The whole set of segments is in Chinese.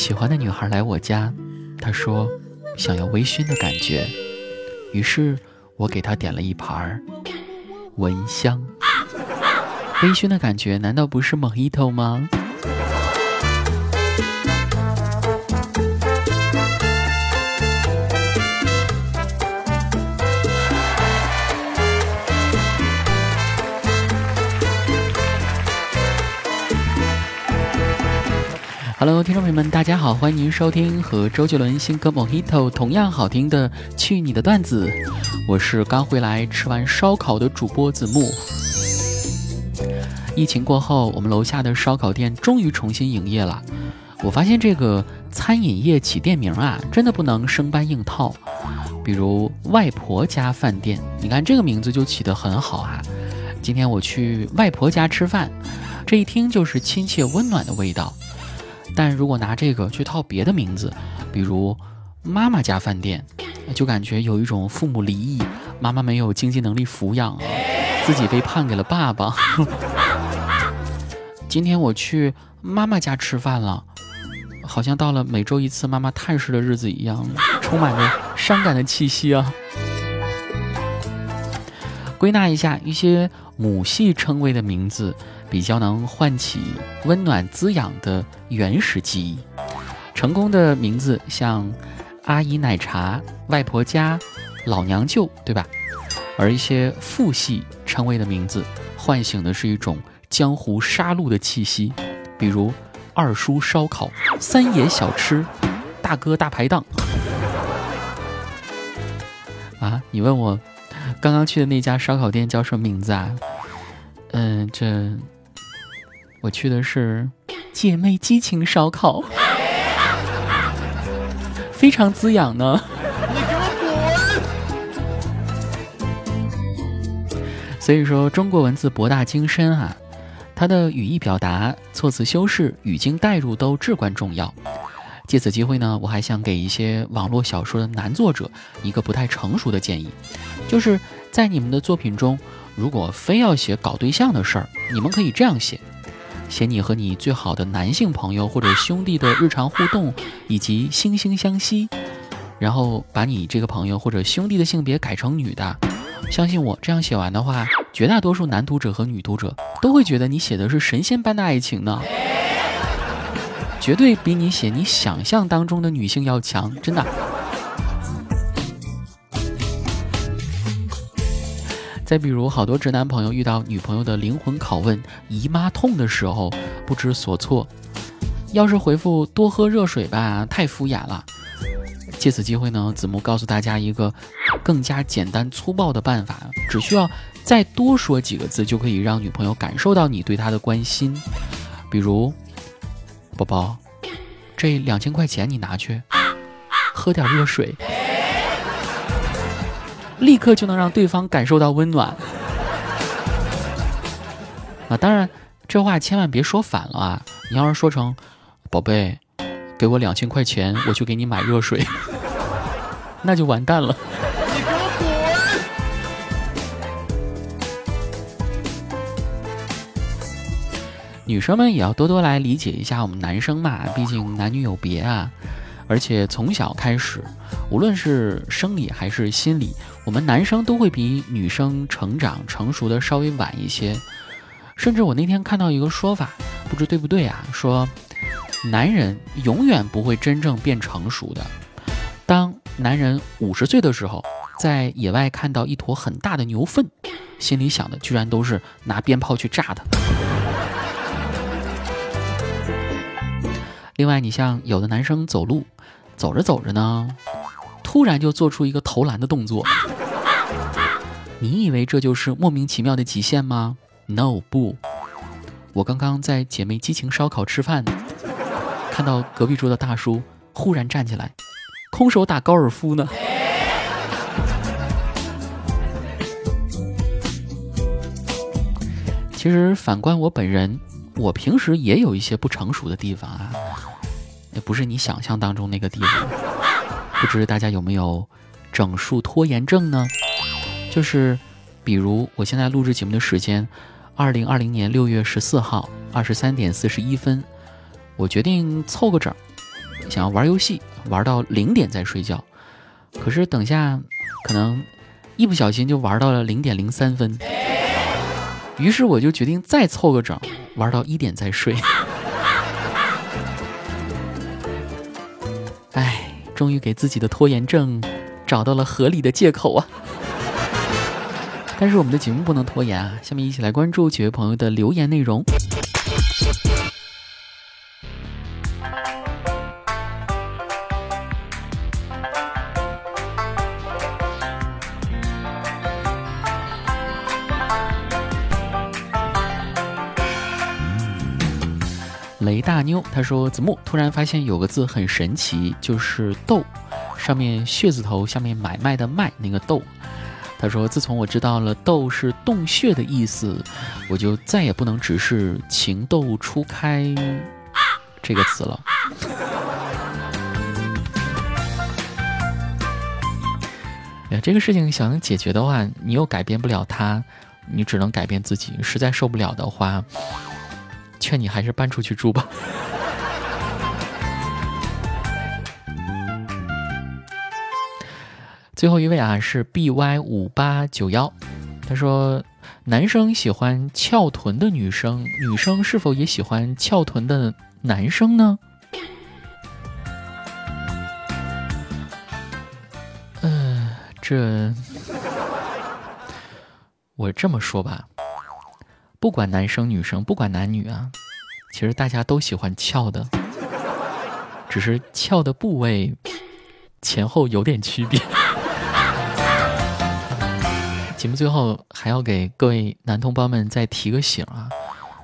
喜欢的女孩来我家，她说想要微醺的感觉，于是我给她点了一盘蚊香。微醺的感觉难道不是 Mojito 吗？Hello，听众朋友们，大家好，欢迎您收听和周杰伦新歌《Mojito》同样好听的《去你的段子》，我是刚回来吃完烧烤的主播子木。疫情过后，我们楼下的烧烤店终于重新营业了。我发现这个餐饮业起店名啊，真的不能生搬硬套。比如外婆家饭店，你看这个名字就起得很好啊。今天我去外婆家吃饭，这一听就是亲切温暖的味道。但如果拿这个去套别的名字，比如妈妈家饭店，就感觉有一种父母离异，妈妈没有经济能力抚养，自己被判给了爸爸。今天我去妈妈家吃饭了，好像到了每周一次妈妈探视的日子一样，充满着伤感的气息啊。归纳一下，一些母系称谓的名字。比较能唤起温暖滋养的原始记忆，成功的名字像阿姨奶茶、外婆家、老娘舅，对吧？而一些父系称谓的名字，唤醒的是一种江湖杀戮的气息，比如二叔烧烤、三爷小吃、大哥大排档。啊，你问我刚刚去的那家烧烤店叫什么名字啊？嗯，这。我去的是姐妹激情烧烤，非常滋养呢。你给我滚！所以说，中国文字博大精深啊，它的语义表达、措辞修饰、语境代入都至关重要。借此机会呢，我还想给一些网络小说的男作者一个不太成熟的建议，就是在你们的作品中，如果非要写搞对象的事儿，你们可以这样写。写你和你最好的男性朋友或者兄弟的日常互动，以及惺惺相惜，然后把你这个朋友或者兄弟的性别改成女的。相信我，这样写完的话，绝大多数男读者和女读者都会觉得你写的是神仙般的爱情呢，绝对比你写你想象当中的女性要强，真的。再比如，好多直男朋友遇到女朋友的灵魂拷问“姨妈痛”的时候，不知所措。要是回复“多喝热水吧”，太敷衍了。借此机会呢，子木告诉大家一个更加简单粗暴的办法，只需要再多说几个字，就可以让女朋友感受到你对她的关心。比如，宝宝，这两千块钱你拿去，喝点热水。立刻就能让对方感受到温暖啊！当然，这话千万别说反了啊！你要是说成“宝贝，给我两千块钱，我去给你买热水 ”，那就完蛋了。女生们也要多多来理解一下我们男生嘛，毕竟男女有别啊。而且从小开始，无论是生理还是心理，我们男生都会比女生成长成熟的稍微晚一些。甚至我那天看到一个说法，不知对不对啊？说男人永远不会真正变成熟的。当男人五十岁的时候，在野外看到一坨很大的牛粪，心里想的居然都是拿鞭炮去炸它。另外，你像有的男生走路。走着走着呢，突然就做出一个投篮的动作。你以为这就是莫名其妙的极限吗？No，不。我刚刚在姐妹激情烧烤吃饭，看到隔壁桌的大叔忽然站起来，空手打高尔夫呢。其实反观我本人，我平时也有一些不成熟的地方啊。也不是你想象当中那个地方，不知大家有没有整数拖延症呢？就是，比如我现在录制节目的时间，二零二零年六月十四号二十三点四十一分，我决定凑个整，想要玩游戏，玩到零点再睡觉。可是等下，可能一不小心就玩到了零点零三分。于是我就决定再凑个整，玩到一点再睡。终于给自己的拖延症找到了合理的借口啊！但是我们的节目不能拖延啊！下面一起来关注几位朋友的留言内容。雷大妞她说：“子木突然发现有个字很神奇，就是‘豆’，上面血字头，下面买卖的卖那个豆。”他说：“自从我知道了‘豆’是洞穴的意思，我就再也不能只是情窦初开这个词了。”哎，这个事情想解决的话，你又改变不了他，你只能改变自己。实在受不了的话，劝你还是搬出去住吧。最后一位啊是 B Y 五八九幺，他说：“男生喜欢翘臀的女生，女生是否也喜欢翘臀的男生呢？”嗯，这我这么说吧，不管男生女生，不管男女啊，其实大家都喜欢翘的，只是翘的部位前后有点区别。节目最后还要给各位男同胞们再提个醒啊！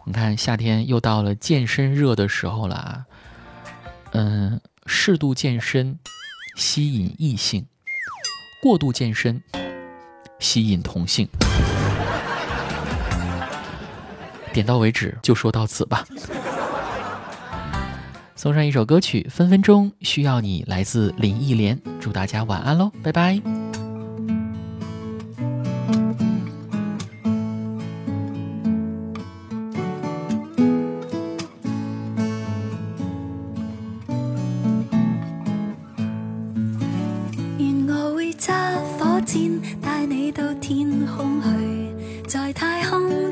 你看夏天又到了健身热的时候了啊，嗯，适度健身吸引异性，过度健身吸引同性。点到为止，就说到此吧。送上一首歌曲《分分钟需要你》，来自林忆莲。祝大家晚安喽，拜拜。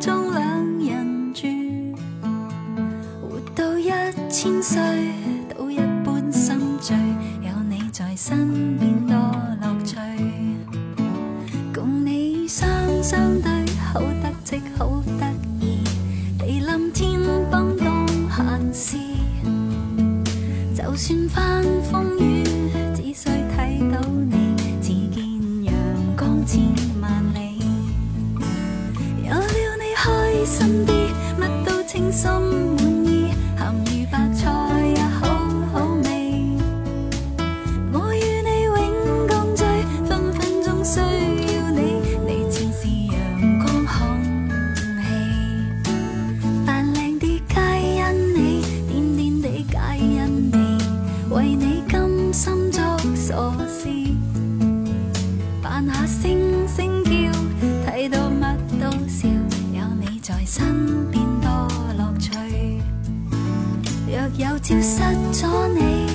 千好得戚好得意，地冧天崩当闲事。就算翻风雨，星叫睇到乜都笑有你在身边多乐趣。若有朝失咗你